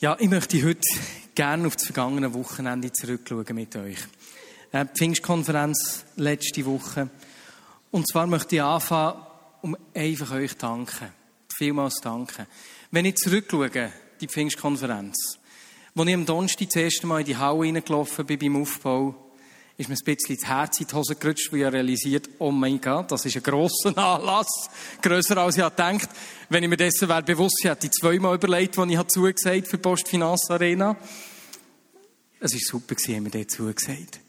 Ja, ich möchte heute gerne auf das vergangene Wochenende zurückschauen mit euch. Äh, die Pfingstkonferenz letzte Woche. Und zwar möchte ich anfangen, um einfach euch danken. Vielmals danken. Wenn ich zurückschaue, die Pfingstkonferenz, wo ich am Donnerstag das erste Mal in die Halle reingelaufen bin beim Aufbau, ist mir ein bisschen das Herz in die Hose gerutscht, weil ich realisiert, oh mein Gott, das ist ein grosser Anlass. Grösser als ich gedacht Wenn ich mir dessen wäre bewusst, ich hätte ich zweimal überlegt, als ich zugesagt für die Postfinanz Arena. Es war super, haben wir dort zugesagt.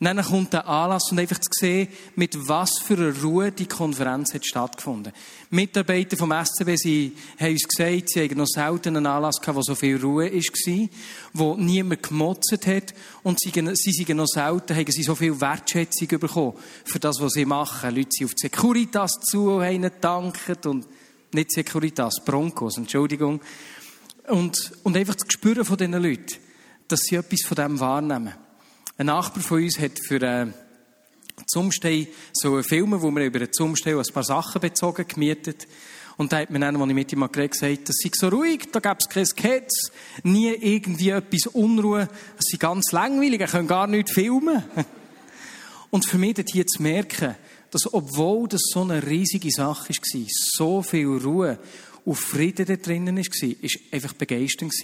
Und dann kommt der Anlass und einfach zu sehen, mit was für einer Ruhe die Konferenz hat stattgefunden. Mitarbeiter vom SCB sie haben uns gesagt, sie haben noch selten einen Anlass gehabt, wo so viel Ruhe war, wo niemand gemotzt hat und sie, sie sind noch selten, haben sie so viel Wertschätzung bekommen für das, was sie machen. Leute sind auf die Securitas zu und haben gedankt und nicht Securitas, Broncos, Entschuldigung. Und, und einfach das Gespüren von diesen Leuten, dass sie etwas von dem wahrnehmen. Ein Nachbar von uns hat für äh, Zumstei so einen Film, wo wir über den Zumstei ein paar Sachen bezogen gemietet. Und da hat mir dann, als ich mit ihm geredet gesagt, das sei so ruhig, da gäbe es kein Sketch, nie irgendwie etwas Unruhe, es sei ganz langweilig, er kann gar nicht filmen. Und für mich hier zu merken, dass obwohl das so eine riesige Sache war, so viel Ruhe und Frieden da drinnen war, ist einfach begeisternd.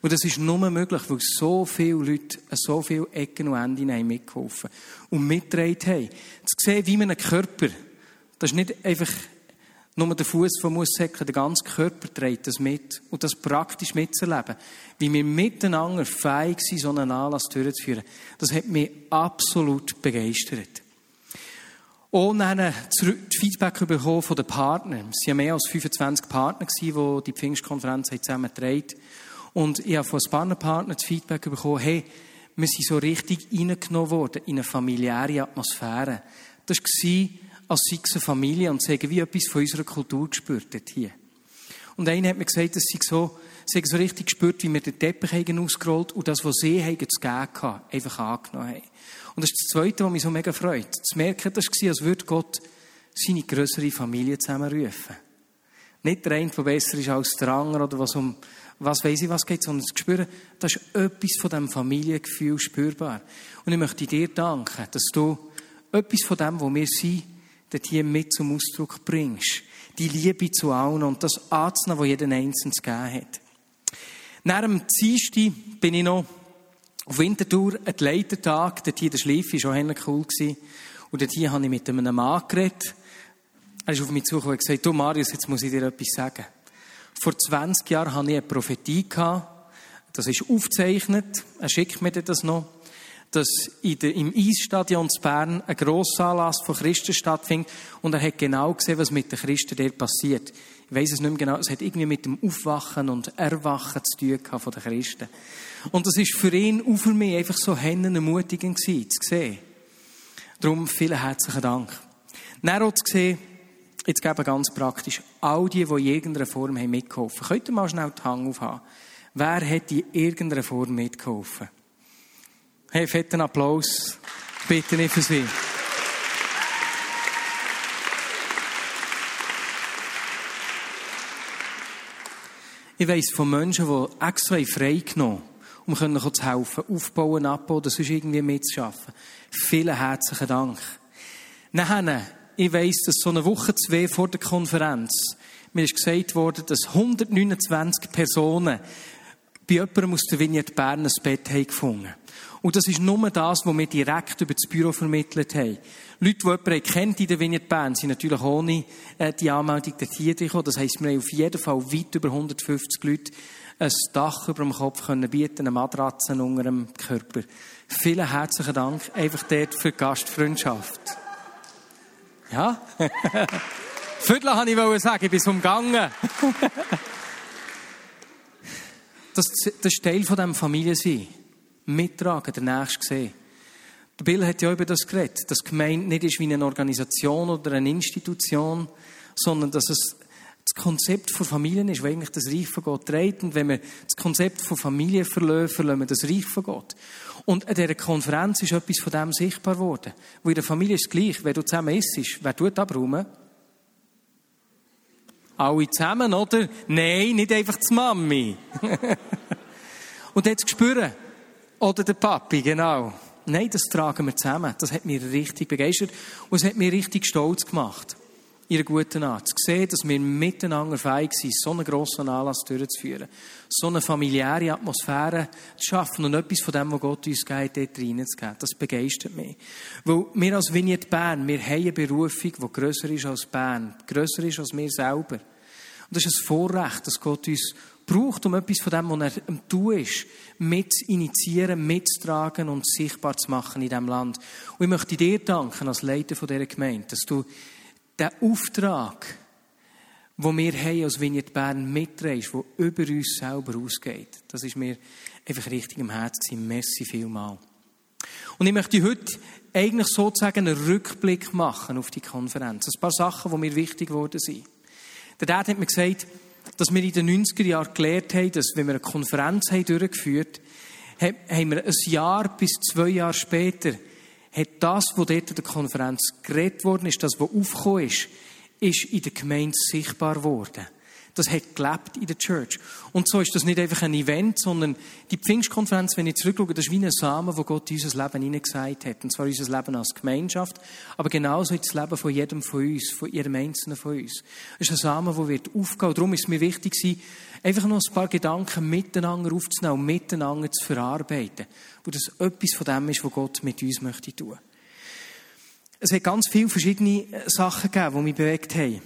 Und das ist nur möglich, weil so viele Leute an so viele Ecken und Enden haben mitgeholfen und mitgetragen haben. Zu sehen, wie man einen Körper, das ist nicht einfach nur der Fuß, der muss säckeln, der ganze Körper trägt das mit. Und das praktisch mitzuerleben. Wie wir miteinander fähig sind, so einen Anlass durchzuführen. Das hat mich absolut begeistert. Und dann zurück Feedback bekommen von den Partnern. Es waren mehr als 25 Partner, die die Pfingstkonferenz zusammen getragen Und ich habe von ein Partnern das Feedback bekommen, hey, wir sind so richtig reingenommen worden in eine familiäre Atmosphäre. Das war, als sei es eine Familie und sagen, wie etwas von unserer Kultur gespürt hat hier. Und einer hat mir gesagt, dass sie so, sie so richtig gespürt, wie wir den Teppich haben ausgerollt und das, was sie haben zu geben hatten, einfach angenommen haben. Und das ist das Zweite, was mich so mega freut. Zu merken, das war, als würde Gott seine größere Familie zusammenrufen. Nicht der eine, der besser ist als der andere oder was um, was weiß ich, was geht, sondern zu spüren, das ist etwas von diesem Familiengefühl spürbar. Und ich möchte dir danken, dass du etwas von dem, wo wir sind, dort hier mit zum Ausdruck bringst. Die Liebe zu allen und das anzunehmen, was jeder Einzelne zu geben hat. Nach dem Dienstag bin ich noch auf Winterthur ein Leitertag, dort hier der Schleif war schon cool. Gewesen. Und dort hier habe ich mit einem Mann geredet. Er ist auf mich zugekommen und gesagt, du Marius, jetzt muss ich dir etwas sagen. Vor 20 Jahren hatte ich eine Prophetie gehabt. Das ist aufgezeichnet. Er schickt mir das noch. Dass in der, im Eisstadion zu Bern ein grosser Anlass von Christen stattfindet. Und er hat genau gesehen, was mit den Christen dort passiert. Ich weiss es nicht mehr genau. Es hat irgendwie mit dem Aufwachen und Erwachen zu tun gehabt von den Christen. Und das ist für ihn und für mich einfach so hennen ermutigend gewesen, zu sehen. Darum vielen herzlichen Dank. Auch zu sehen, jetzt geben ganz praktisch, all die, die in irgendeiner Form haben mitgeholfen. Könnt ihr mal schnell die Hand aufhaben? Wer hat in irgendeiner Form mitgeholfen? Hey, fetten Applaus. Bitte nicht für Sie. Ich weiss von Menschen, die extra haben um können zu helfen, aufbauen, abbauen oder sonst irgendwie mitzuschaffen. Vielen herzlichen Dank. Nachher, ich weiss, dass so eine Woche, zwei vor der Konferenz, mir ist gesagt worden, dass 129 Personen bei jemandem aus der Vignette Bern ein Bett haben gefunden. Und das ist nur das, was wir direkt über das Büro vermittelt haben. Leute, die jemanden kennt in der Vignette Bern, sind natürlich ohne äh, die Anmeldung dorthin gekommen. Das heisst, wir haben auf jeden Fall weit über 150 Leute ein Dach über dem Kopf können bieten, eine Matratze unter dem Körper. Vielen herzlichen Dank einfach dort für die Gastfreundschaft. Ja? Viertel wollte ich sagen, ich bin umgangen. das, das ist Teil von diesem Familiensein. Mittragen, der Nächste sehen. Der Bill hat ja über das geredet, dass Gemeinde nicht ist wie eine Organisation oder eine Institution, sondern dass es das Konzept von Familien ist, wo eigentlich das Reich von Gott trägt. Und wenn wir das Konzept von Familie verlieren, verlieren wir das Reich von Gott. Und an dieser Konferenz ist etwas von dem sichtbar geworden. Wo in der Familie ist es gleich, wenn du zusammen isst, wer tut abräumen? Alle zusammen, oder? Nein, nicht einfach die Mami. Und jetzt spüren. Oder der Papi, genau. Nein, das tragen wir zusammen. Das hat mich richtig begeistert und es hat mich richtig stolz gemacht. Ihre guten Art. Zu sehen, dass wir miteinander fähig sind, so einen grossen Anlass durchzuführen. So eine familiäre Atmosphäre zu schaffen und etwas von dem, was Gott uns geht, dort reinzugeben. Das begeistert mich. Weil wir als Vignette Bern, wir haben eine Berufung, die grösser ist als Bern. Grösser ist als wir selber. Und das ist ein Vorrecht, dass Gott uns braucht, um etwas von dem, was er am Tun ist, mit initiieren, mitzutragen und sichtbar zu machen in diesem Land. Und ich möchte dir danken, als Leiter dieser Gemeinde, dass du den Auftrag, den wir haben als Vignette Bern mitträgst, der über uns selber ausgeht. Das ist mir einfach richtig im Herzen. Merci vielmal. Und ich möchte heute eigentlich sozusagen einen Rückblick machen auf die Konferenz. Ein paar Sachen, die mir wichtig geworden sind. Der Dad hat mir gesagt, dass wir in den 90er Jahren gelernt haben, dass wenn wir eine Konferenz haben durchgeführt haben, haben wir ein Jahr bis zwei Jahre später, hat das, was dort in der Konferenz geredet worden ist, das, was aufgekommen ist, ist in der Gemeinde sichtbar geworden. Das hat gelebt in der Church. Und so ist das nicht einfach ein Event, sondern die Pfingstkonferenz, wenn ich zurückschaue, das ist wie ein Samen, wo Gott in unser Leben hineingesagt hat. Und zwar unser Leben als Gemeinschaft, aber genauso das Leben von jedem von uns, von jedem Einzelnen von uns. Es ist ein Samen, der wird aufgehen. Darum ist es mir wichtig, einfach noch ein paar Gedanken miteinander aufzunehmen und miteinander zu verarbeiten. Wo das etwas von dem ist, was Gott mit uns möchte tun. Es hat ganz viele verschiedene Sachen gegeben, die mich bewegt haben.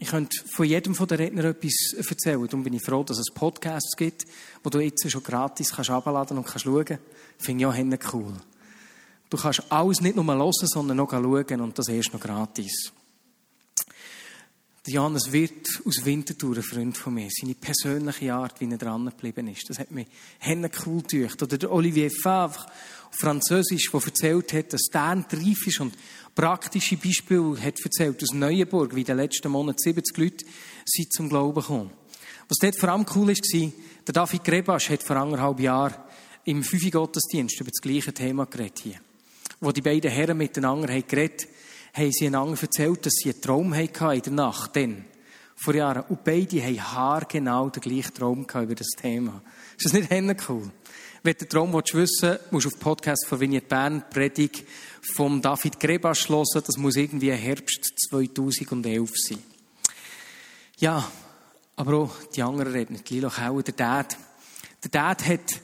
Ich könnte von jedem von den Rednern etwas erzählen. Darum bin ich froh, dass es Podcasts gibt, wo du jetzt schon gratis kannst abladen und kannst schauen. Finde ich auch cool. Du kannst alles nicht nur hören, sondern auch schauen und das erst noch gratis. Johannes Wirt aus Winterthur, ein Freund von mir, seine persönliche Art, wie er dran geblieben ist, das hat mich cool gedacht. Oder der Olivier Favre, Französisch, der erzählt hat, dass der reif ist und praktische Beispiele hat erzählt aus Neuenburg, wie in den letzten Monaten 70 Leute sind zum Glauben gekommen. Was dort vor allem cool war, der David Grebasch hat vor anderthalb Jahren im Fünfi Gottesdienst über das gleiche Thema geredet hier. Wo die beiden Herren miteinander haben geredet, haben sie einander erzählt, dass sie einen Traum hatten in der Nacht, dann, vor Jahren. Und beide haben haargenau den gleichen Traum über das Thema. Ist das nicht cool? Wenn du den Traum willst wissen musst du auf den Podcast von Vignette Bern, Predigt vom David Grebasch hören. Das muss irgendwie Herbst 2011 sein. Ja, aber auch die anderen reden. Lilo Kauer, der Dad. Der Dad hat,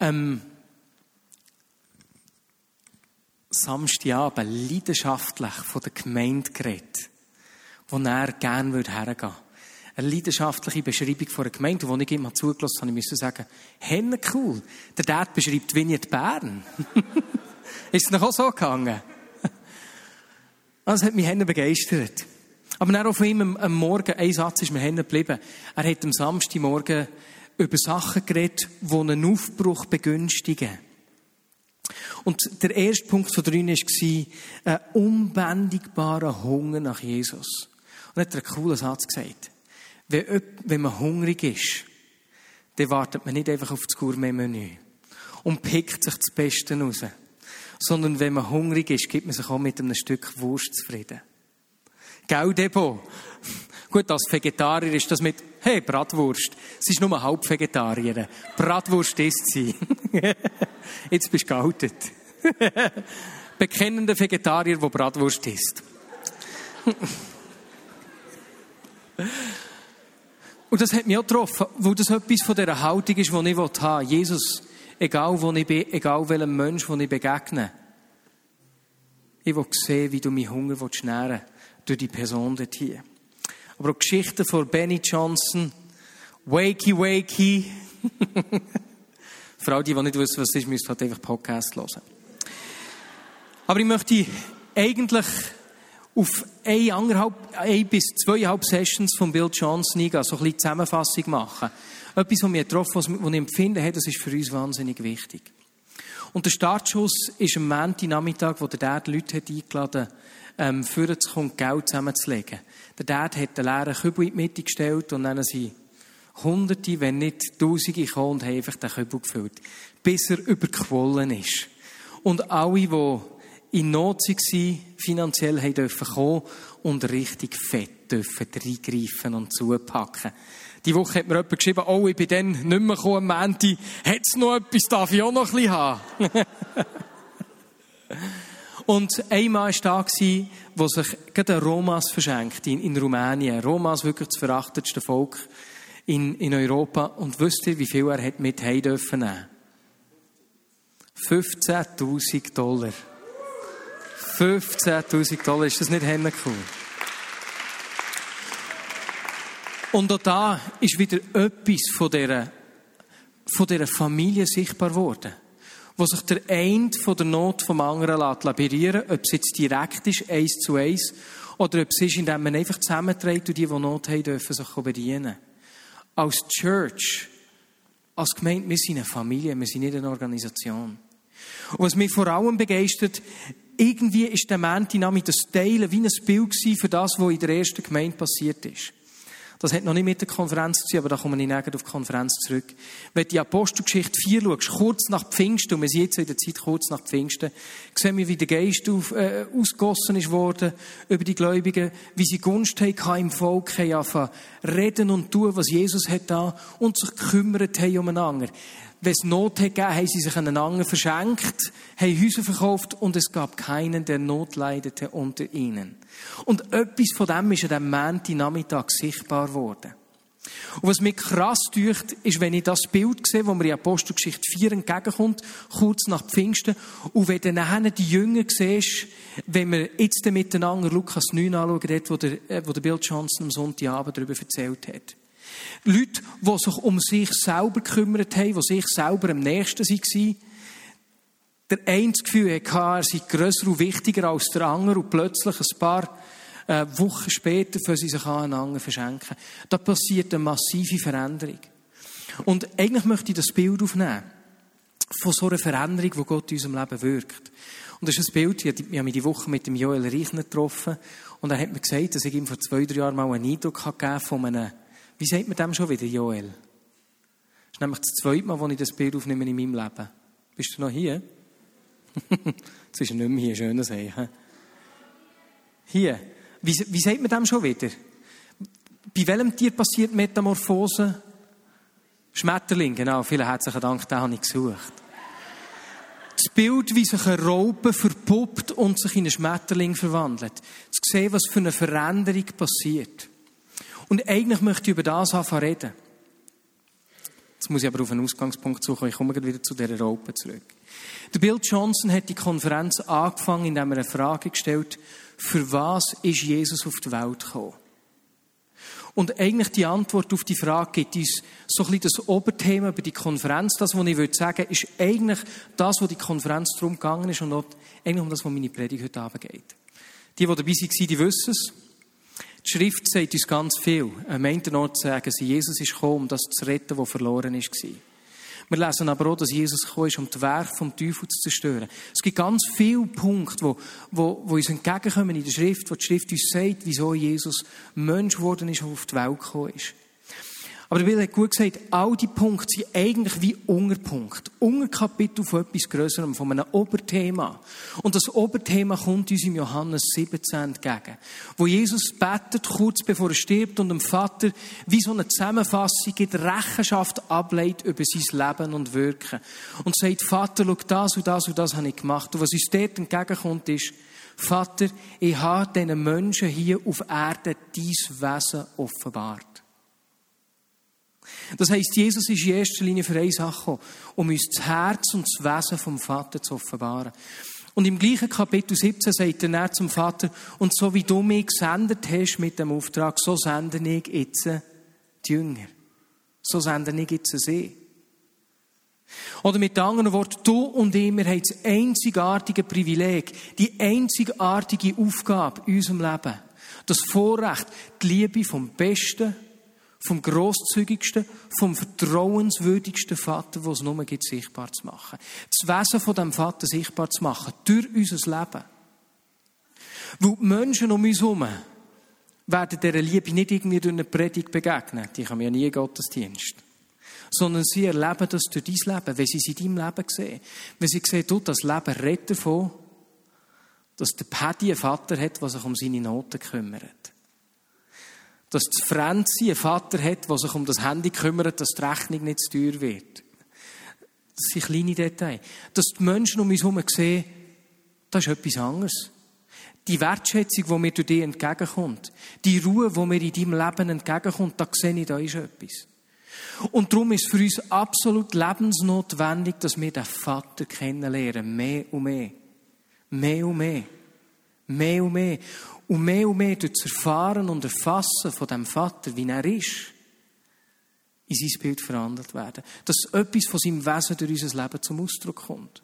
ähm, Samstagabend leidenschaftlich von der Gemeinde geredet, wo er gerne hergehen würde eine leidenschaftliche Beschreibung von einer Gemeinde. Und als ich ihm zugelassen habe, musste ich sagen, Henne cool. Der Dad beschreibt Vignette Bern. ist es noch so gegangen? Das hat mich Henne begeistert. Aber dann auch von ihm am Morgen, ein Satz ist mir hängen geblieben. Er hat am Samstagmorgen über Sachen geredet, die einen Aufbruch begünstigen. Und der erste Punkt von drin war, ein unbändigbarer Hunger nach Jesus. Und er hat einen coolen Satz gesagt. Wenn, man hungrig ist, dann wartet man nicht einfach auf das Gourmet-Menü und pickt sich das Beste raus. Sondern wenn man hungrig ist, gibt man sich auch mit einem Stück Wurst zufrieden. Gell, Debo? Gut, als Vegetarier ist das mit, hey, Bratwurst. Sie ist nur halb Vegetarierin. Bratwurst isst sie. Jetzt bist du geoutet. Bekennender Vegetarier, der Bratwurst isst. Und das hat mich auch getroffen, wo das etwas von dieser Haltung ist, die ich haben will. Jesus, egal wo ich bin, egal welchem Mensch, den ich begegne. Ich will sehen, wie du meinen Hunger nähren durch die Person dort hier. Aber auch Geschichten von Benny Johnson, Wakey Wakey. Für all die, die nicht wissen, was es ist, müsst halt einfach Podcast hören. Aber ich möchte eigentlich auf anderthalb, eine bis zweieinhalb Sessions von Bill Johnson eingehen, so ein bisschen Zusammenfassung machen. Etwas, was mich getroffen was ich empfinde, hey, das ist für uns wahnsinnig wichtig. Und der Startschuss ist am Nachmittag, wo der Dad Leute hat eingeladen ähm, für zu kommen, Geld zusammenzulegen. Der Dad hat den leeren Kübel in die Mitte gestellt und dann sind Hunderte, wenn nicht Tausende gekommen und haben einfach den Kübel gefüllt. Bis er überquollen ist. Und alle, die in Not waren, finanziell haben kommen und richtig fett dürfen reingreifen und zupacken. Die Woche hat mir jemand geschrieben, oh, ich bin dann nicht mehr gekommen am Ende. Hat es noch etwas, darf ich auch noch ein bisschen haben? Und ein Mann war da, der sich gerade Romas verschenkt in, in Rumänien. Romas, wirklich das verachtetste Volk in, in Europa. Und wisst ihr, wie viel er hat mit heim dürfen nehmen? 15.000 Dollar. 15.000 Dollar. Ist das nicht cool? Und auch da ist wieder etwas von dieser, von dieser Familie sichtbar geworden. Wo sich der eine von der Not vom anderen lässt labirieren, ob es jetzt direkt ist, eins zu eins, oder ob es ist, indem man einfach zusammenträgt und die, die Not haben, dürfen sich bedienen. Als Church, als Gemeinde, wir sind eine Familie, wir sind nicht eine Organisation. Und was mich vor allem begeistert, irgendwie ist der Montag das Teilen wie ein Bild für das, was in der ersten Gemeinde passiert ist. Das hat noch nicht mit der Konferenz zu tun, aber da kommen wir nachher auf die Konferenz zurück. Wenn du die Apostelgeschichte 4 schaust, kurz nach Pfingsten, und wir sind jetzt in der Zeit kurz nach Pfingsten, sehen wir, wie der Geist auf, äh, ausgossen ist worden über die Gläubigen, wie sie Gunst haben im Volk, haben angefangen reden und tun, was Jesus hat da, und sich gekümmert haben umeinander. Wenn es Not hat gegeben, haben sie sich einander verschenkt, haben Häuser verkauft und es gab keinen, der Not leidete unter ihnen. Und etwas von dem ist an diesem Nachmittag sichtbar geworden. Und was mich krass tut, ist, wenn ich das Bild sehe, wo mir in Apostelgeschichte 4 entgegenkommt, kurz nach Pfingsten, und wenn dann nachher die Jünger siehst, wenn wir jetzt miteinander Lukas 9 anschauen, dort, wo der, äh, wo der Bill Johnson am Sonntagabend darüber erzählt hat. Leute, die sich um sich selber gekümmert haben, die sich selber am nächsten waren, der eine Gefühl hatte, er sei grösser und wichtiger als der andere und plötzlich ein paar äh, Wochen später für sie sich aneinander verschenken. Da passiert eine massive Veränderung. Und eigentlich möchte ich das Bild aufnehmen von so einer Veränderung, die Gott in unserem Leben wirkt. Und das ist ein Bild, ich habe mich die Woche mit dem Joel Reichner getroffen und er hat mir gesagt, dass ich ihm vor zwei, drei Jahren mal einen Eindruck gegeben von einem, wie sagt man dem schon wieder, Joel? Das ist nämlich das zweite Mal, wo ich das Bild aufnehme in meinem Leben. Bist du noch hier? Jetzt ist er nicht mehr hier, schön sagen. Hier. Wie, wie sagt man dem schon wieder? Bei welchem Tier passiert Metamorphose? Schmetterling, genau. Vielen herzlichen Dank, den habe ich gesucht. Das Bild, wie sich eine Raupe verpuppt und sich in einen Schmetterling verwandelt. Zu sehen, was für eine Veränderung passiert. Und eigentlich möchte ich über das anfangen reden. Jetzt muss ich aber auf einen Ausgangspunkt suchen. Ich komme wieder zu dieser Raupe zurück. Der Bill Johnson hat die Konferenz angefangen, indem er eine Frage gestellt für was ist Jesus auf die Welt gekommen? Und eigentlich die Antwort auf die Frage gibt uns so ein bisschen das Oberthema über die Konferenz. Das, was ich sagen würde, ist eigentlich das, wo die Konferenz darum gegangen ist und auch eigentlich um das, was meine Predigt heute Abend geht. Die, die dabei waren, die wissen es. Die Schrift sagt uns ganz viel. Am einen Ort sagen sie, Jesus ist gekommen, um das zu retten, was verloren war. Wir lesen aber auch, dass Jesus gekommen ist, um das Werk vom Teufel zu zerstören. Es gibt ganz viele Punkte, wo, wo, wo uns entgegenkommen in der Schrift, wo die Schrift uns sagt, wieso Jesus Mensch geworden ist und auf die Welt gekommen ist. Aber der Bill hat gut gesagt, all die Punkte sind eigentlich wie Unterpunkt. Unterkapitel von etwas Größerem, von einem Oberthema. Und das Oberthema kommt uns im Johannes 17 entgegen. Wo Jesus betet, kurz bevor er stirbt und dem Vater wie so eine Zusammenfassung gibt, Rechenschaft ableitet über sein Leben und Wirken. Und sagt, Vater, schau, das und das und das habe ich gemacht. Und was uns dort entgegenkommt ist, Vater, ich habe diesen Menschen hier auf Erde dein Wesen offenbart. Das heisst, Jesus ist in erster Linie für eine Sache um uns das Herz und das Wesen vom Vater zu offenbaren. Und im gleichen Kapitel 17 sagt er dann zum Vater, und so wie du mich gesendet hast mit dem Auftrag, so sende ich jetzt die Jünger. So sende ich jetzt sie. Oder mit anderen Worten, du und ich, wir haben das einzigartige Privileg, die einzigartige Aufgabe in unserem Leben, das Vorrecht, die Liebe vom Besten vom grosszügigsten, vom vertrauenswürdigsten Vater, wo es nur gibt, sichtbar zu machen. Das Wesen von dem Vater sichtbar zu machen, durch unser Leben. Weil die Menschen um uns herum werden dieser Liebe nicht irgendwie durch eine Predigt begegnen. Die haben ja nie Gottesdienst. Sondern sie erleben das durch dein Leben, wenn sie es in deinem Leben sehen. Wenn sie sehen, du, das Leben redet davon, dass der Paddy einen Vater hat, der sich um seine Noten kümmert Dass das Franzi einen Vater hat, der sich um das Handy kümmert, dass die Rechnung nicht zu teuer wird. Das sind kleine Details. Dass die Menschen um uns herum sehen, das ist etwas anderes. Die Wertschätzung, die mir durch dich entgegenkommt, die Ruhe, die mir in deinem Leben entgegenkommt, da sehe ich, da ist etwas. Und darum ist es für uns absolut lebensnotwendig, dass wir den Vater kennenlernen. Mehr und mehr. Mehr und mehr. Mehr und mehr. Und mehr und mehr durch das Erfahren und Erfassen von dem Vater, wie er ist, in sein Bild verhandelt werden. Dass etwas von seinem Wesen durch unser Leben zum Ausdruck kommt.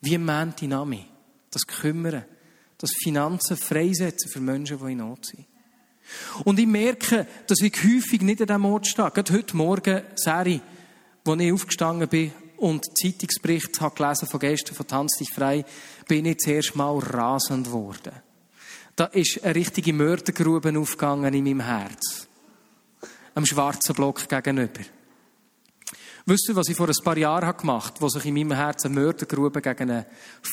Wie im Nami. Das Kümmern. Das Finanzen freisetzen für Menschen, die in Not sind. Und ich merke, dass ich häufig nicht an diesem Ort stehe. Gerade heute Morgen, Serie, wo ich aufgestanden bin und Zeitungsbericht habe gelesen von gestern von Tanz dich frei, bin ich zuerst mal rasend geworden. Da ist eine richtige Mördergrube aufgegangen in meinem Herz. Am schwarzen Block gegenüber. Wisst ihr, was ich vor ein paar Jahren gemacht habe, wo sich in meinem Herzen eine Mördergrube gegen eine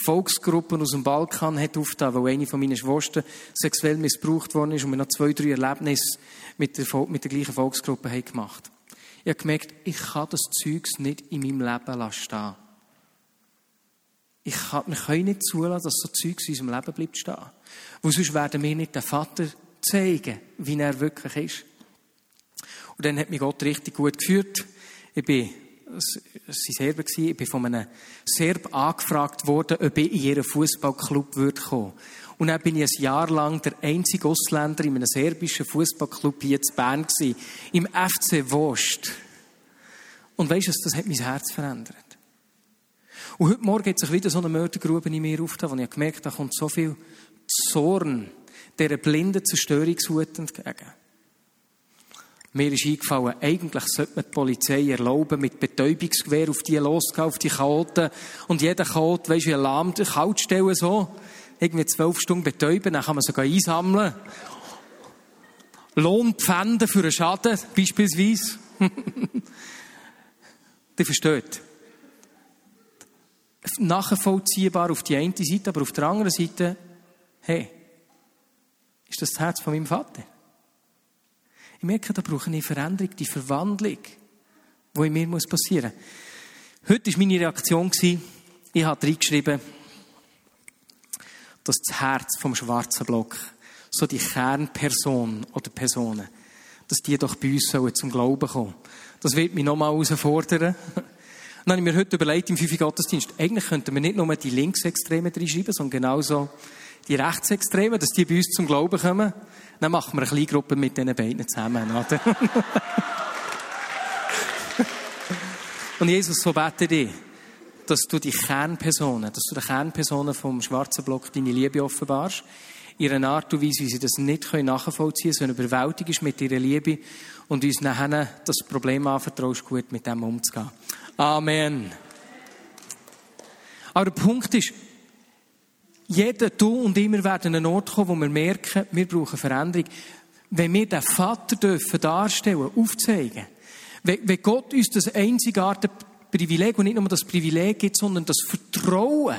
Volksgruppe aus dem Balkan hat aufgetan, weil eine von meinen Schwestern sexuell missbraucht worden ist und wir noch zwei, drei Erlebnisse mit der, mit der gleichen Volksgruppe haben gemacht. Ich habe gemerkt, ich kann das Zeugs nicht in meinem Leben stehen. Ich kann, wir können nicht zulassen, dass so Zeugs in unserem Leben bleibt stehen. Weil sonst werden wir nicht den Vater zeigen, wie er wirklich ist. Und dann hat mich Gott richtig gut geführt. Ich bin, es waren Serben, ich bin von einem Serb angefragt worden, ob ich in ihren Fußballclub würde kommen. Und dann bin ich ein Jahr lang der einzige Ausländer in einem serbischen Fußballclub hier in Bern gewesen, im FC Wost. Und weisst du, das hat mein Herz verändert. Und heute Morgen hat sich wieder so eine Mördergrube in mir aufgetan, wo ich gemerkt habe, da kommt so viel Zorn dieser blinden Zerstörungshut entgegen. Mir ist eingefallen, eigentlich sollte man die Polizei erlauben, mit Betäubungsgewehr auf die loszugehen, auf die Chaoten. Und jeder Chaot, weisst du, wie Alarm, kalt stellen, so. Irgendwie zwölf Stunden betäuben, dann kann man sogar einsammeln. Lohn pfänden für einen Schaden, beispielsweise. Die versteht. Nachvollziehbar auf die eine Seite, aber auf der anderen Seite, hey, ist das das Herz von meinem Vater? Ich merke, da brauche ich eine Veränderung, die Verwandlung, die in mir passieren muss. Heute war meine Reaktion, ich habe reingeschrieben, dass das Herz vom schwarzen Block, so die Kernperson oder Personen, dass die doch bei uns sollen zum Glauben kommen. Das wird mich nochmal herausfordern. Dann habe ich mir heute überlegt, im fünf Gottesdienst, eigentlich könnten wir nicht nur die Linksextremen reinschreiben, sondern genauso die Rechtsextremen, dass die bei uns zum Glauben kommen. Dann machen wir eine kleine Gruppe mit diesen beiden zusammen, oder? Und Jesus, so bete ich, dass du die Kernpersonen, dass du den Kernpersonen vom schwarzen Block deine Liebe offenbarst. Ihre Art und Weise, wie sie das nicht nachvollziehen können, sondern überwältigt mit ihrer Liebe und uns nachher das Problem anvertraust, gut mit dem umzugehen. Amen. Aber der Punkt ist, jeder, du und immer werden an einen Ort kommen, wo wir merken, wir brauchen Veränderung. Wenn wir den Vater dürfen darstellen, aufzeigen, wenn Gott uns das einzigartige Privileg und nicht nur das Privileg gibt, sondern das Vertrauen.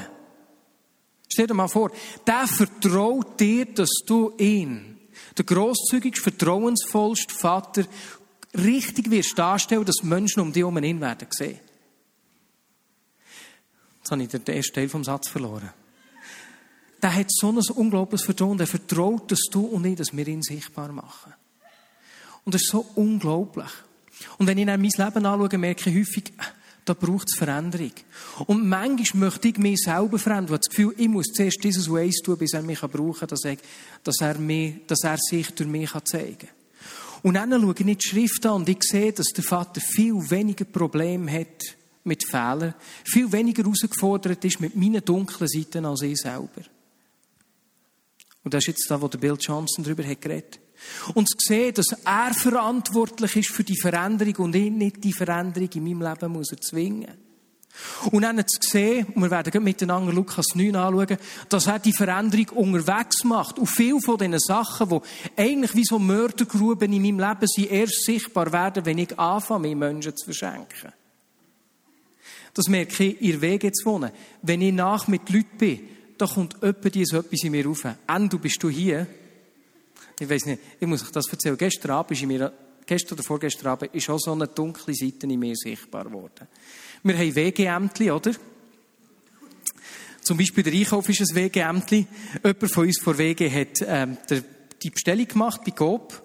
Stell dir mal vor, der vertraut dir, dass du ihn, der grosszügigste, vertrauensvollste Vater, richtig wirst darstellen, dass Menschen um dich herum ihn werden sehen. Jetzt habe ich den ersten Teil vom Satz verloren der hat so ein unglaubliches Vertrauen. Der vertraut, dass du und ich, dass wir ihn sichtbar machen. Und das ist so unglaublich. Und wenn ich dann mein Leben anschaue, merke ich häufig, da braucht es Veränderung. Und manchmal möchte ich mich selber verändern. Ich das Gefühl, ich muss zuerst dieses eins tun, bis er mich brauchen kann, dass, dass, er dass er sich durch mich zeigen kann. Und dann schaue ich nicht die Schrift an und ich sehe, dass der Vater viel weniger Probleme hat mit Fehlern, viel weniger herausgefordert ist mit meinen dunklen Seiten als ich selber. Und das ist jetzt da, wo der Bill Johnson darüber hat geredet. Und zu sehen, dass er verantwortlich ist für die Veränderung und ich nicht die Veränderung in meinem Leben muss erzwingen. Und dann zu sehen, und wir werden miteinander Lukas 9 anschauen, dass er die Veränderung unterwegs macht. Und viele von diesen Sachen, die eigentlich wie so Mördergruben in meinem Leben sind, erst sichtbar werden, wenn ich anfange, mir Menschen zu verschenken. Das merke ich, ihr Wege zu wohnen. Wenn ich nach mit Leuten bin, da kommt öppe die so etwas in mir rauf. N, du bist du hier. Ich weiß nicht, ich muss euch das erzählen. Gestern Abend ist in mir, gestern oder vorgestern Abend ist auch so eine dunkle Seite in mir sichtbar geworden. Wir haben WG-Ämtli, oder? Zum Beispiel der Einkauf ist ein WG-Ämtli. Jemand von uns vor WG hat ähm, die Bestellung gemacht bei Coop.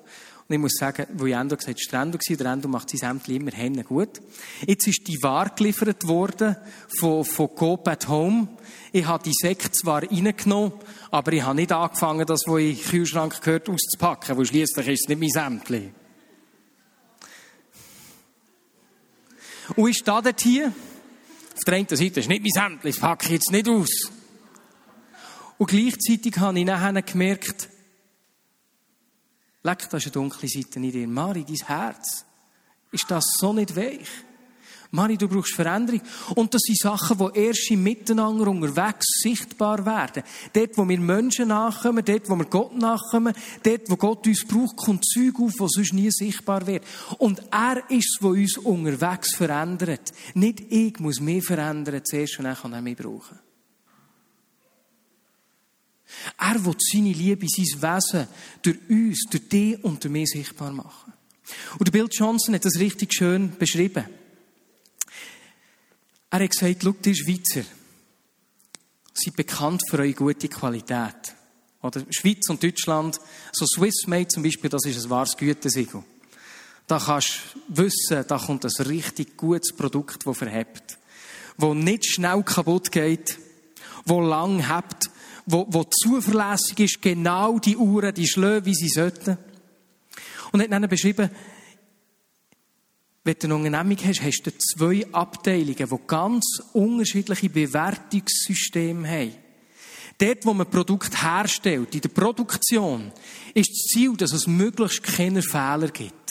Und ich muss sagen, wo Endo gesagt habe, war der Endo macht sein Ämtli immer Hände gut. Jetzt ist die Ware geliefert worden von, von Coop at Home. Ich habe die Sekt zwar reingenommen, aber ich habe nicht angefangen, das, was in den Kühlschrank gehört, auszupacken, weil schliesslich ist es nicht mein Ämtli. Und ich stehe dort hier. Auf der einen Seite ist nicht mein Ämtli, das packe ich jetzt nicht aus. Und gleichzeitig habe ich nachher gemerkt, leck, da ist eine dunkle Seite in dir. Mari, dein Herz, ist das so nicht weich? Mari, du brauchst Veränderung. Und das sind Sachen, die erst im Miteinander unterwegs sichtbar werden. Dort, wo wir Menschen nachkommen, dort, wo wir Gott nachkommen, dort, wo Gott uns braucht, kommt Zeug auf, das sonst nie sichtbar wird. Und er ist es, der uns unterwegs verändert. Nicht ich muss mich verändern, zuerst und dann kann er mich brauchen. Er will seine Liebe, sein Wesen durch uns, durch dich und durch mich sichtbar machen. Und Bill Johnson hat das richtig schön beschrieben. Er hat gesagt, schau, die Schweizer sind bekannt für eure gute Qualität. Oder Schweiz und Deutschland, so Swissmade zum Beispiel, das ist ein wahres Gütesiegel. Da kannst du wissen, da kommt ein richtig gutes Produkt, das verhebt. Das nicht schnell kaputt geht, das lang hebt, wo, wo zuverlässig ist, genau die Uhren, die schlagen, wie sie sollten. Und hat dann beschrieben, wenn du eine Unternehmung hast, hast du zwei Abteilungen, die ganz unterschiedliche Bewertungssysteme haben. Dort, wo man Produkt herstellt, in der Produktion, ist das Ziel, dass es möglichst keine Fehler gibt.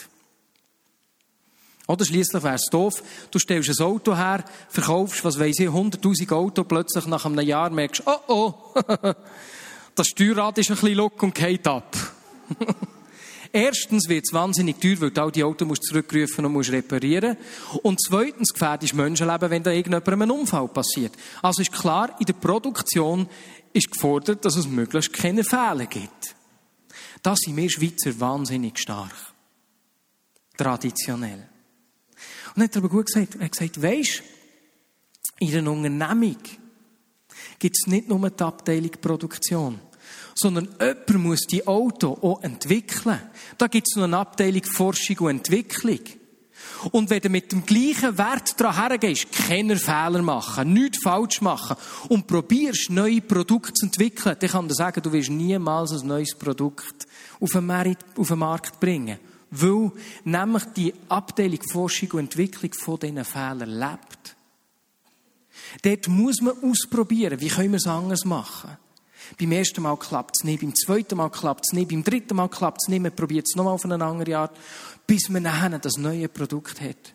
Oder schließlich wäre es doof, du stellst ein Auto her, verkaufst, was weiß ich, 100.000 Auto, plötzlich nach einem Jahr merkst, oh oh, das Steuerrad ist ein bisschen lock und geht ab. Erstens wird es wahnsinnig teuer, weil du all die Autos musst zurückrufen und musst reparieren. Und zweitens gefährdest Menschenleben, wenn da irgendjemandem ein Unfall passiert. Also ist klar, in der Dann ist gefordert, dass es möglichst keine Fehler gibt. Da sind wir Schweizer wahnsinnig stark. Traditionell. Und er hat aber gut gesagt, er hat gesagt, weisst, in einer Unternehmung gibt es nicht nur die Abteilung Produktion sondern jemand muss die Auto auch entwickeln. Da gibt es noch eine Abteilung Forschung und Entwicklung. Und wenn du mit dem gleichen Wert daran hergehst, keine Fehler machen, nichts falsch machen und probierst, neue Produkte zu entwickeln, dann kann dir sagen, du wirst niemals ein neues Produkt auf den Markt bringen. Weil nämlich die Abteilung Forschung und Entwicklung von diesen Fehlern lebt. Dort muss man ausprobieren, wie können wir es anders machen. Beim ersten Mal klappt es nicht, beim zweiten Mal klappt es nicht, beim dritten Mal klappt es nicht, man probiert es nochmal auf eine andere Art, bis man nachher das neue Produkt hat.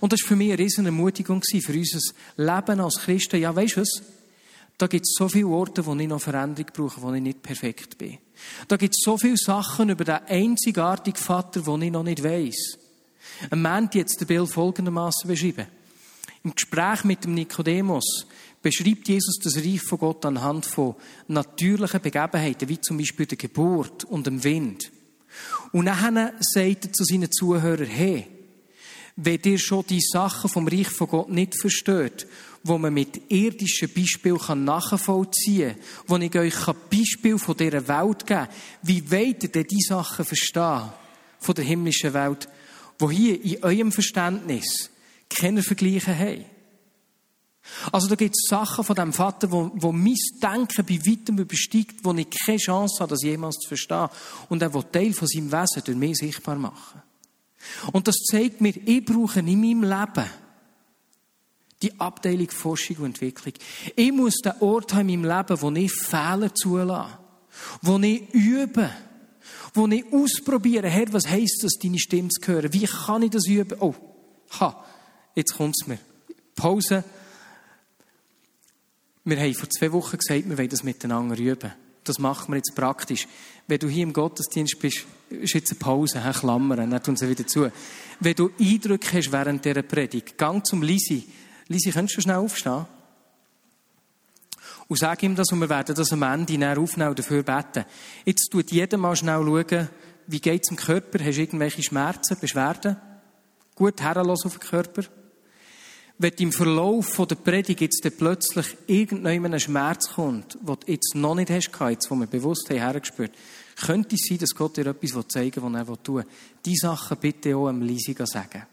Und das war für mich eine riesen Ermutigung für unser Leben als Christen. Ja, weißt du was? Da gibt es so viele Orte, wo ich noch Veränderung brauche, wo ich nicht perfekt bin. Da gibt es so viele Sachen über den einzigartigen Vater, wo ich noch nicht weiss. Ein Mann jetzt den Bild folgendermaßen beschrieben. Im Gespräch mit dem Nikodemus beschreibt Jesus das Reich von Gott anhand von natürlichen Begebenheiten, wie zum Beispiel der Geburt und dem Wind. Und dann sagt er zu seinen Zuhörern, hey, wenn ihr schon die Sachen vom Reich von Gott nicht versteht, wo man mit irdischen Beispielen nachvollziehen kann, wo ich euch Beispiel von dieser Welt geben kann, wie wollt ihr denn die Sachen verstehen, von der himmlischen Welt, wo hier in eurem Verständnis keine Vergleiche haben? Also da gibt es Sachen von dem Vater, wo, wo mein Denken bei weitem übersteigt, wo ich keine Chance habe, das jemals zu verstehen. Und er will Teil von seinem Wesen durch mich sichtbar machen. Und das zeigt mir, ich brauche in meinem Leben die Abteilung Forschung und Entwicklung. Ich muss den Ort haben in meinem Leben, wo ich Fehler zulasse, wo ich übe, wo ich ausprobiere, Herr, was heisst das, deine Stimme zu hören? Wie kann ich das üben? Oh, ha, jetzt kommt es mir. Pause wir haben vor zwei Wochen gesagt, wir wollen das miteinander üben. Das machen wir jetzt praktisch. Wenn du hier im Gottesdienst bist, ist jetzt eine Pause, he, Klammern, dann tun sie wieder zu. Wenn du Eindrücke hast während dieser Predigt, gang zum Lisi. Lisi, könntest du schnell aufstehen? und sage ihm das und wir werden das am Ende näher aufnehmen und dafür beten. Jetzt tut jeder mal schnell schauen, wie geht es im Körper? Hast du irgendwelche Schmerzen, Beschwerden? Gut herlassen auf den Körper. Wenn im Verlauf der Predigt jetzt plötzlich irgendein Schmerz kommt, den du jetzt noch nicht hast, jetzt, wo wir bewusst haben, hergespürt, könnte es sein, dass Gott dir etwas zeigen will, was er tun will. Diese Sachen bitte auch am Lisi sagen.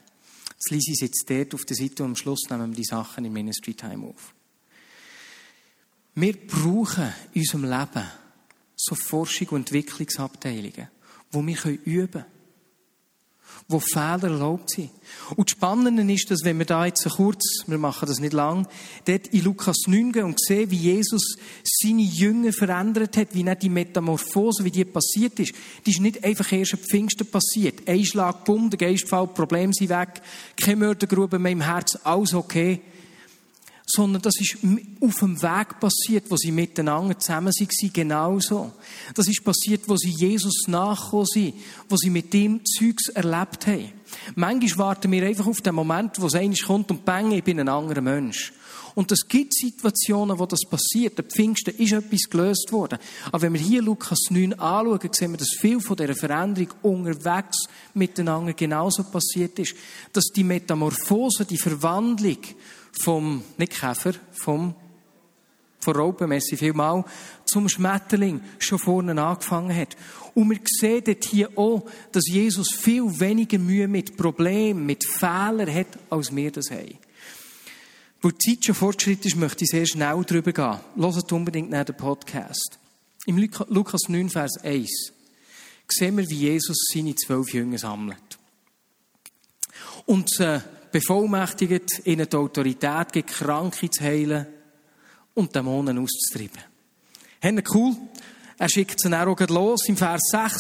Das Lisi sitzt dort auf der Seite und am Schluss nehmen wir die Sachen im Ministry Time auf. Wir brauchen in unserem Leben so Forschung- und Entwicklungsabteilungen, wo wir üben können wo Fehler erlaubt sind. Und das Spannende ist, dass wenn wir da jetzt kurz, wir machen das nicht lang, dort in Lukas 9 gehen und sehen, wie Jesus seine Jünger verändert hat, wie nicht die Metamorphose, wie die passiert ist. Die ist nicht einfach erst am Pfingsten passiert. Ein Schlag, bumm, der Geist fällt, Probleme sind weg, keine Mördergrube mehr im Herz, alles okay sondern das ist auf dem Weg passiert, wo sie miteinander zusammen waren, genauso. Das ist passiert, wo sie Jesus nachgekommen sind, wo sie mit dem Zeugs erlebt haben. Manchmal warten wir einfach auf den Moment, wo es eigentlich kommt und bang, ich bin ein anderer Mensch. Und es gibt Situationen, wo das passiert. Der Pfingsten ist etwas gelöst worden. Aber wenn wir hier Lukas 9 anschauen, sehen wir, dass viel von dieser Veränderung unterwegs miteinander genauso passiert ist. Dass die Metamorphose, die Verwandlung vom, nicht Käfer, vom, von Raupenmesse vielmal, zum Schmetterling schon vorne angefangen hat. Und wir sehen dort hier auch, dass Jesus viel weniger Mühe mit Problemen, mit Fehlern hat, als wir das haben. Wo die Zeit schon fortschritt ist, möchte ich sehr schnell drüber gehen. Hört unbedingt nach den Podcast. Im Lukas 9, Vers 1 sehen wir, wie Jesus seine zwölf Jünger sammelt. Und äh, bevollmächtigt, ihnen die Autorität gibt, Kranke zu heilen und Dämonen auszutreiben. Haben cool? Er schickt sie dann auch los, im Vers 6,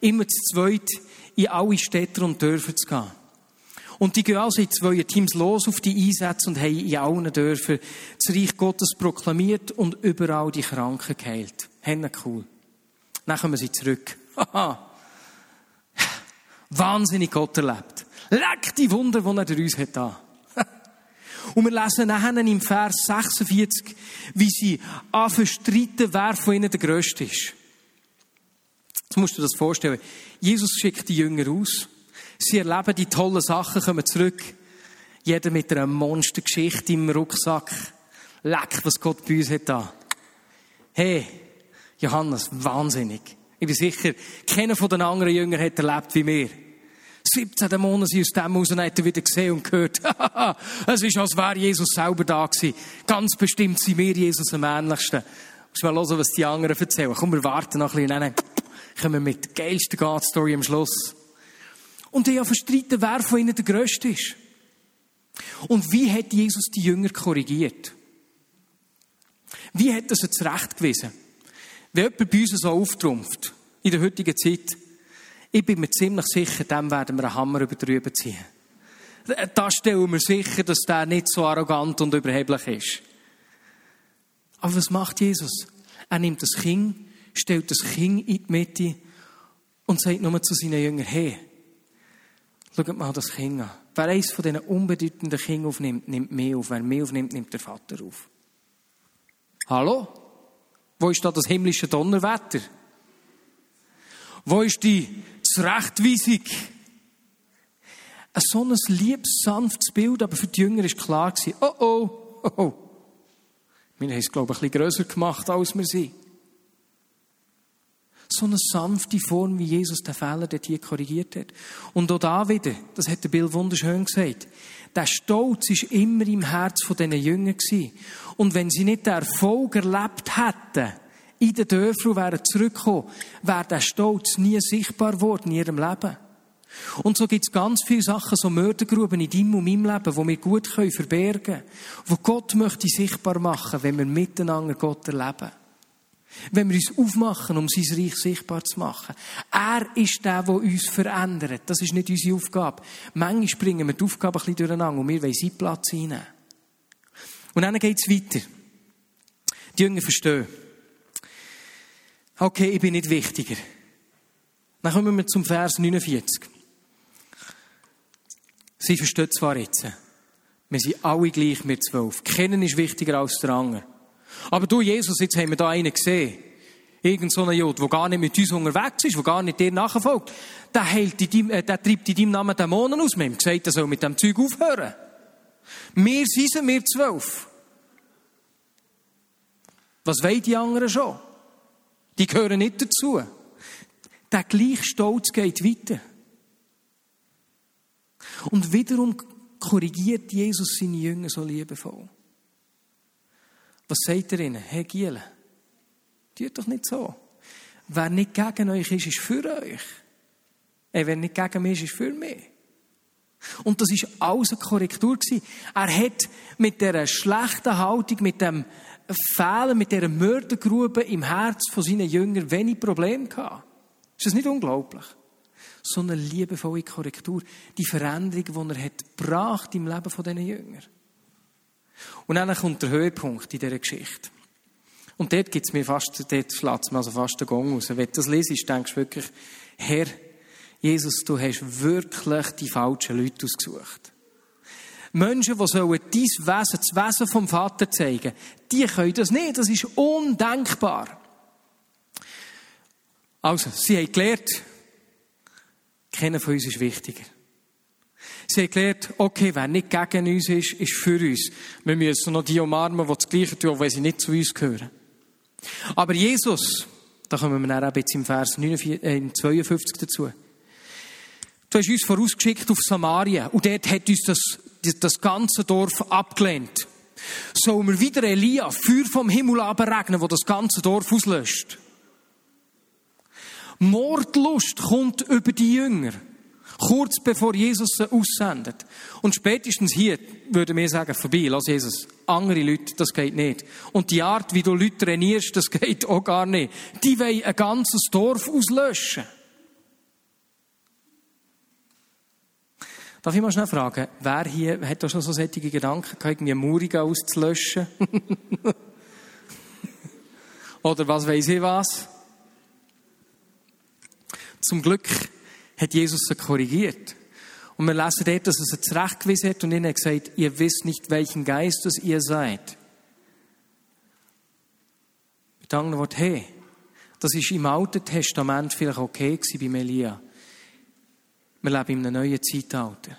immer zu zweit in alle Städte und Dörfer zu gehen. Und die gehen also in zwei Teams los auf die Einsätze und haben in allen Dörfern das Reich Gottes proklamiert und überall die Kranken geheilt. Haben cool. Dann kommen sie zurück. Haha. Wahnsinnig Gott erlebt. Leck die Wunder, die er uns hat da. Und wir lesen nachher im Vers 46, wie sie anfangen streiten, wer von ihnen der Größte ist. Jetzt musst du dir das vorstellen. Jesus schickt die Jünger aus. Sie erleben die tollen Sachen, kommen zurück. Jeder mit einer Monstergeschichte im Rucksack. Leck, was Gott bei uns hat da. Hey, Johannes, wahnsinnig. Ich bin sicher, keiner von den anderen Jüngern hat erlebt wie wir. 17 Dämonen sind aus dem raus und hat er wieder gesehen und gehört. es ist, als wäre Jesus selber da gewesen. Ganz bestimmt sind wir Jesus am ähnlichsten. Muss mal hören, was die anderen erzählen. Komm, wir warten noch ein bisschen. Kommen wir mit der geilsten God-Story am Schluss. Und ich habe verstreiten, wer von ihnen der Größte ist. Und wie hat Jesus die Jünger korrigiert? Wie hat er sie zurechtgewiesen? Wenn jemand bei uns so auftrumpft, in der heutigen Zeit, ich bin mir ziemlich sicher, dem werden wir einen Hammer über drüber ziehen. Da stellen wir sicher, dass der nicht so arrogant und überheblich ist. Aber was macht Jesus? Er nimmt das Kind, stellt das Kind in die Mitte und sagt nur zu seinen Jüngern, hey, schaut mal das Kind an. Wer eines von diesen unbedeutenden Kindern aufnimmt, nimmt mehr auf. Wer mehr aufnimmt, nimmt der Vater auf. Hallo? Wo ist da das himmlische Donnerwetter? Wo ist die Zurechtweisung. Ein so ein liebes, sanftes Bild, aber für die Jünger war klar, oh oh, oh oh. Wir haben es, glaube ich, ein bisschen grösser gemacht, als wir sind. So eine sanfte Form, wie Jesus den Fehler dort hier korrigiert hat. Und auch da wieder, das hat der Bill wunderschön gesagt, der Stolz war immer im Herz von diesen Jüngern. Und wenn sie nicht den Erfolg erlebt hätten, in den Dörfern wären zurückgekommen, wäre der Stolz nie sichtbar geworden in ihrem Leben. Und so gibt es ganz viele Sachen, so Mördergruben in deinem und meinem Leben, wo wir gut können verbergen können, wo Gott möchte sichtbar machen, wenn wir miteinander Gott erleben. Wenn wir uns aufmachen, um sein Reich sichtbar zu machen. Er ist der, der uns verändert. Das ist nicht unsere Aufgabe. Manchmal bringen wir die Aufgabe ein bisschen durcheinander und wir wollen seinen Platz einnehmen. Und dann geht es weiter. Die Jünger verstehen okay, ich bin nicht wichtiger. Dann kommen wir zum Vers 49. Sie verstehen zwar jetzt, wir sind alle gleich, wir zwölf. Kennen ist wichtiger als der andere. Aber du, Jesus, jetzt haben wir da einen gesehen. Irgend so einen Jod, der gar nicht mit uns unterwegs ist, der gar nicht dir nachfolgt. Der, heilt in deinem, äh, der treibt in deinem Namen Dämonen aus. Wir haben gesagt, er soll mit dem Zeug aufhören. Wir sind wir zwölf. Was wollen die anderen schon? Die gehören nicht dazu. Der gleiche Stolz geht weiter. Und wiederum korrigiert Jesus seine Jünger so liebevoll. Was sagt er ihnen? Hey Giele, tut doch nicht so. Wer nicht gegen euch ist, ist für euch. Hey, wer nicht gegen mich ist, ist für mich. Und das ist alles eine Korrektur. Er hat mit dieser schlechten Haltung, mit dem Fehlen, mit dieser Mördergrube im Herz von seinen Jüngern wenig Probleme gehabt. Ist das nicht unglaublich? So eine liebevolle Korrektur. Die Veränderung, die er hat gebracht im Leben von diesen Jüngern. Und dann kommt der Höhepunkt in dieser Geschichte. Und dort gibt's mir fast, dort schlägt mir also fast den Gong raus. Wenn du das liest, denkst du wirklich, Herr, Jesus, du hast wirklich die falschen Leute ausgesucht. Menschen, die sollen dein Wesen, das Wesen vom Vater zeigen, die können das nicht. Das ist undenkbar. Also, sie haben gelernt, keiner von uns ist wichtiger. Sie haben gelernt, okay, wer nicht gegen uns ist, ist für uns. Wir müssen noch die umarmen, die das Gleiche tun, weil sie nicht zu uns gehören. Aber Jesus, da kommen wir dann auch jetzt im Vers 49, äh, 52 dazu. Du hast uns vorausgeschickt auf Samaria und dort hat uns das, das ganze Dorf abgelehnt. Sollen wir wieder Elia Feuer vom Himmel abregnen, wo das ganze Dorf auslöscht? Mordlust kommt über die Jünger. Kurz bevor Jesus sie aussendet. Und spätestens hier würde mir sagen, vorbei, lass Jesus. Andere Leute, das geht nicht. Und die Art, wie du Leute trainierst, das geht auch gar nicht. Die wollen ein ganzes Dorf auslöschen. Darf ich mal schnell fragen, wer hier hat da schon so solche Gedanken gehabt, irgendwie Muriga auszulöschen? Oder was weiß ich was? Zum Glück hat Jesus sie korrigiert. Und wir lesen dort, dass er sie zurechtgewiesen hat und ihnen gesagt, ihr wisst nicht, welchen Geistes ihr seid. Mit anderen Worten, hey, das ist im Alten Testament vielleicht okay gewesen bei Melia. Wir leben in einem neuen Zeitalter.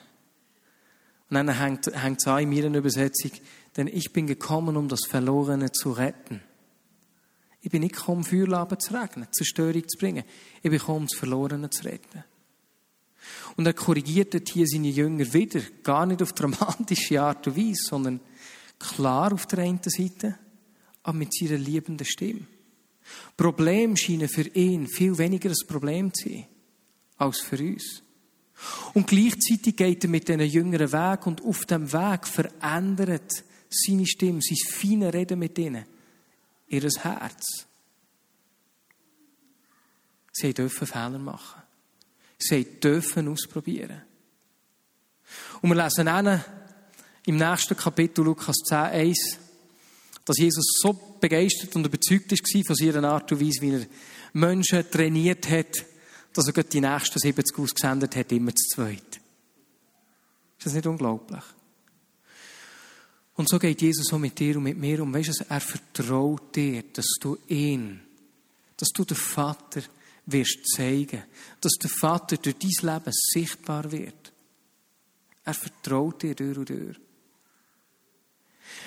Und dann hängt, hängt es an in meiner Übersetzung, denn ich bin gekommen, um das Verlorene zu retten. Ich bin nicht gekommen, Feuerlaben zu regnen, Zerstörung zu bringen. Ich bin gekommen, das Verlorene zu retten. Und er korrigiert hier seine Jünger wieder, gar nicht auf dramatische Art und Weise, sondern klar auf der einen Seite, aber mit seiner liebenden Stimme. Problem scheinen für ihn viel weniger ein Problem zu sein, als für uns. Und gleichzeitig geht er mit diesen Jüngeren Weg und auf dem Weg verändert seine Stimme, sein feine Reden mit ihnen, ihr Herz. Sie dürfen Fehler machen. Sie dürfen ausprobieren. Und wir lesen dann im nächsten Kapitel Lukas 10, 1, dass Jesus so begeistert und überzeugt war von seiner Art und Weise, wie er Menschen trainiert hat, dass er die nächsten 70 ausgesendet hat, immer zu zweit. Ist das nicht unglaublich? Und so geht Jesus so mit dir und mit mir um. Weißt du, er vertraut dir, dass du ihn, dass du den Vater wirst zeigen, dass der Vater durch dein Leben sichtbar wird. Er vertraut dir durch und durch.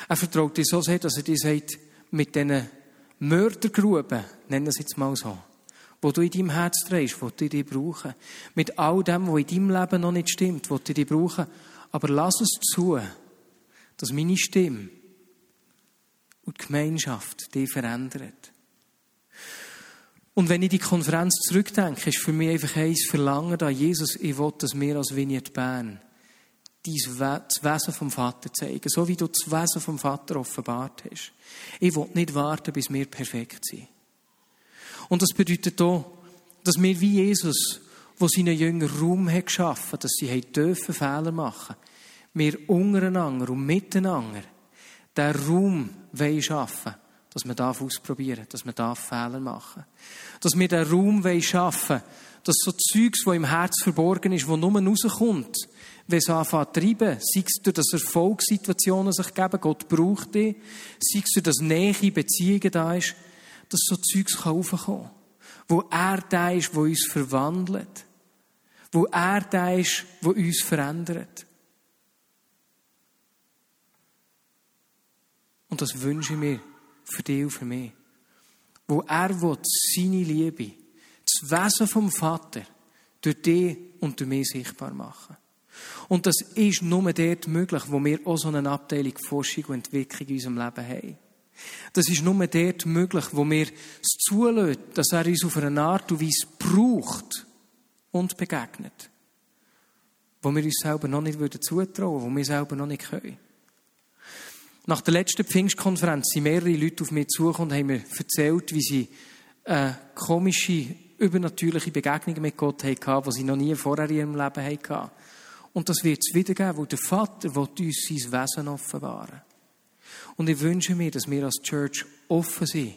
Er vertraut dir so sehr, dass er dir sagt, mit diesen Mördergruben, nennen wir es jetzt mal so, wo du in deinem Herz drehst, wo du dich brauchen. Mit all dem, was in deinem Leben noch nicht stimmt, wo du dich brauchen. Aber lass es zu, dass meine Stimme und die Gemeinschaft dich verändert. Und wenn ich die Konferenz zurückdenke, ist für mich einfach eins Verlangen da, Jesus, ich will, dass wir als Vineyard Bern das Wesen vom Vater zeigen, so wie du das Wesen vom Vater offenbart hast. Ich will nicht warten, bis wir perfekt sind. Und das bedeutet auch, dass wir wie Jesus, wo seine Jünger Raum hat geschaffen, dass sie dürfen Fehler machen, wir untereinander und miteinander den Raum schaffen wollen dass man darf ausprobieren, dass man darf Fehler machen, dass wir den Raum schaffen, Dass so Zeugs, wo im Herz verborgen ist, wo nur rauskommt, wenn es anfängt zu treiben, sei es durch das Erfolgssituationen sich geben, Gott braucht die, sei es durch das Nähe Beziehungen da ist, dass so Zeugs raufkommen kann. Wo er da ist, wo uns verwandelt. Wo er da ist, wo uns verändert. Und das wünsche ich mir für dich und für mich. Wo er will, seine Liebe, das Wesen vom Vater, durch dich und durch mich sichtbar machen. Und das ist nur dort möglich, wo wir auch so eine Abteilung Forschung und Entwicklung in unserem Leben haben. Das ist nur dort möglich, wo wir es zulassen, dass er uns auf eine Art und Weise braucht und begegnet. Wo wir uns selber noch nicht zutrauen würden, wo wir selber noch nicht können. Nach der letzten Pfingstkonferenz sind mehrere Leute auf mich zugekommen und haben mir erzählt, wie sie eine komische, übernatürliche Begegnung mit Gott hatten, die sie noch nie vorher in ihrem Leben hatten. Und das wird es wieder geben, wo der Vater will uns sein Wesen offenbaren Und ich wünsche mir, dass wir als Church offen sind.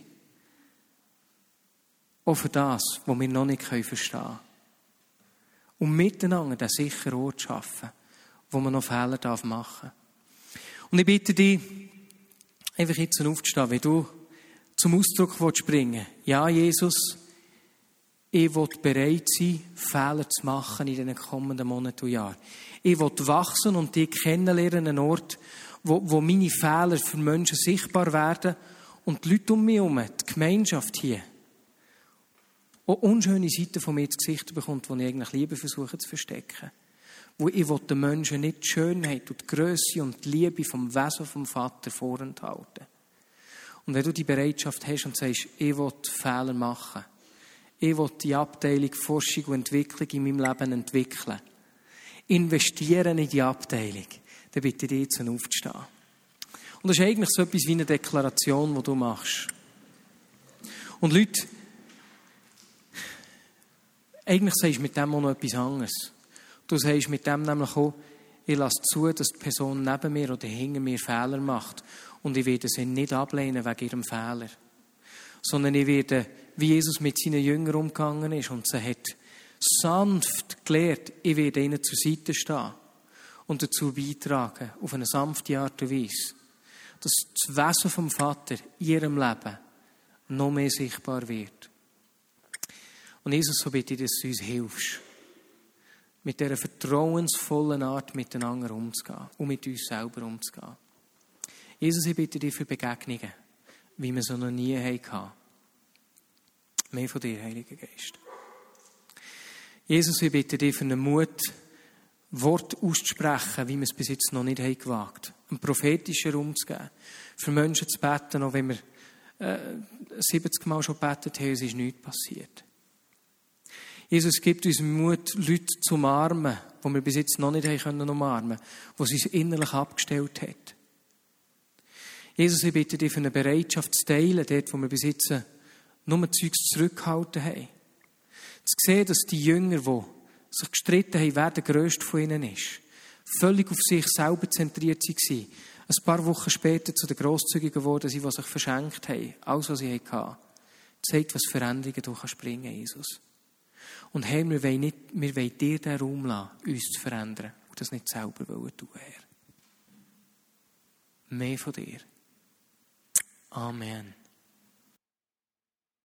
Auch für das, was wir noch nicht verstehen können. Um miteinander den sicheren Ort schaffen, wo man noch Fehler machen darf. Und ich bitte dich, einfach jetzt aufzustehen, wenn du zum Ausdruck springen willst. Ja, Jesus, ich will bereit sein, Fehler zu machen in den kommenden Monaten und Jahren. Ich will wachsen und dich kennenlernen, einen Ort, wo, wo meine Fehler für Menschen sichtbar werden und die Leute um mich herum, die Gemeinschaft hier, auch unschöne Seiten von mir zu Gesicht bekommt, die ich eigentlich lieber versuche zu verstecken wo ich den Menschen nicht die Schönheit und die Größe und die Liebe vom Wesen vom Vater vorenthalten. Und wenn du die Bereitschaft hast und sagst, ich will Fehler machen, ich will die Abteilung Forschung und Entwicklung in meinem Leben entwickeln, investieren in die Abteilung, dann bitte ich dich jetzt aufzustehen. Und das ist eigentlich so etwas wie eine Deklaration, die du machst. Und Leute, eigentlich sagst du mit dem auch noch etwas anderes. Du sagst mit dem nämlich auch, ich lasse zu, dass die Person neben mir oder hinter mir Fehler macht. Und ich werde sie nicht ablehnen wegen ihrem Fehler. Sondern ich werde, wie Jesus mit seinen Jüngern umgegangen ist und sie hat sanft gelehrt, ich werde ihnen zur Seite stehen und dazu beitragen, auf eine sanfte Art und Weise, dass das Wesen vom Vater in ihrem Leben noch mehr sichtbar wird. Und Jesus, so bitte ich, dass du uns hilfst mit dieser vertrauensvollen Art miteinander umzugehen und mit uns selber umzugehen. Jesus, ich bitte dich für Begegnungen, wie wir sie noch nie hatten. Mehr von dir, Heiliger Geist. Jesus, ich bitte dich für einen Mut, Wort auszusprechen, wie wir es bis jetzt noch nicht haben gewagt haben. Einen prophetischen Raum zu geben. Für Menschen zu beten, auch wenn wir äh, 70 Mal schon gebetet haben, es ist nichts passiert. Jesus gibt uns Mut, Leute zu umarmen, die wir bis jetzt noch nicht haben umarmen können, die sie innerlich abgestellt hat. Jesus, ich bitte dich für eine Bereitschaft zu teilen, dort, wo wir bis jetzt nur Zeugs zurückgehalten haben. Zu sehen, dass die Jünger, die sich gestritten haben, wer der Größte von ihnen ist, völlig auf sich selber zentriert waren, ein paar Wochen später zu den Grosszügigen geworden sind, die sich verschenkt haben, alles, was sie hatten. Zeigt, was Veränderungen du kannst bringen, Jesus. Und Herr, wir wollen, nicht, wir wollen dir den Raum lassen, uns zu verändern und das nicht selber tun, Herr. Mehr von dir. Amen.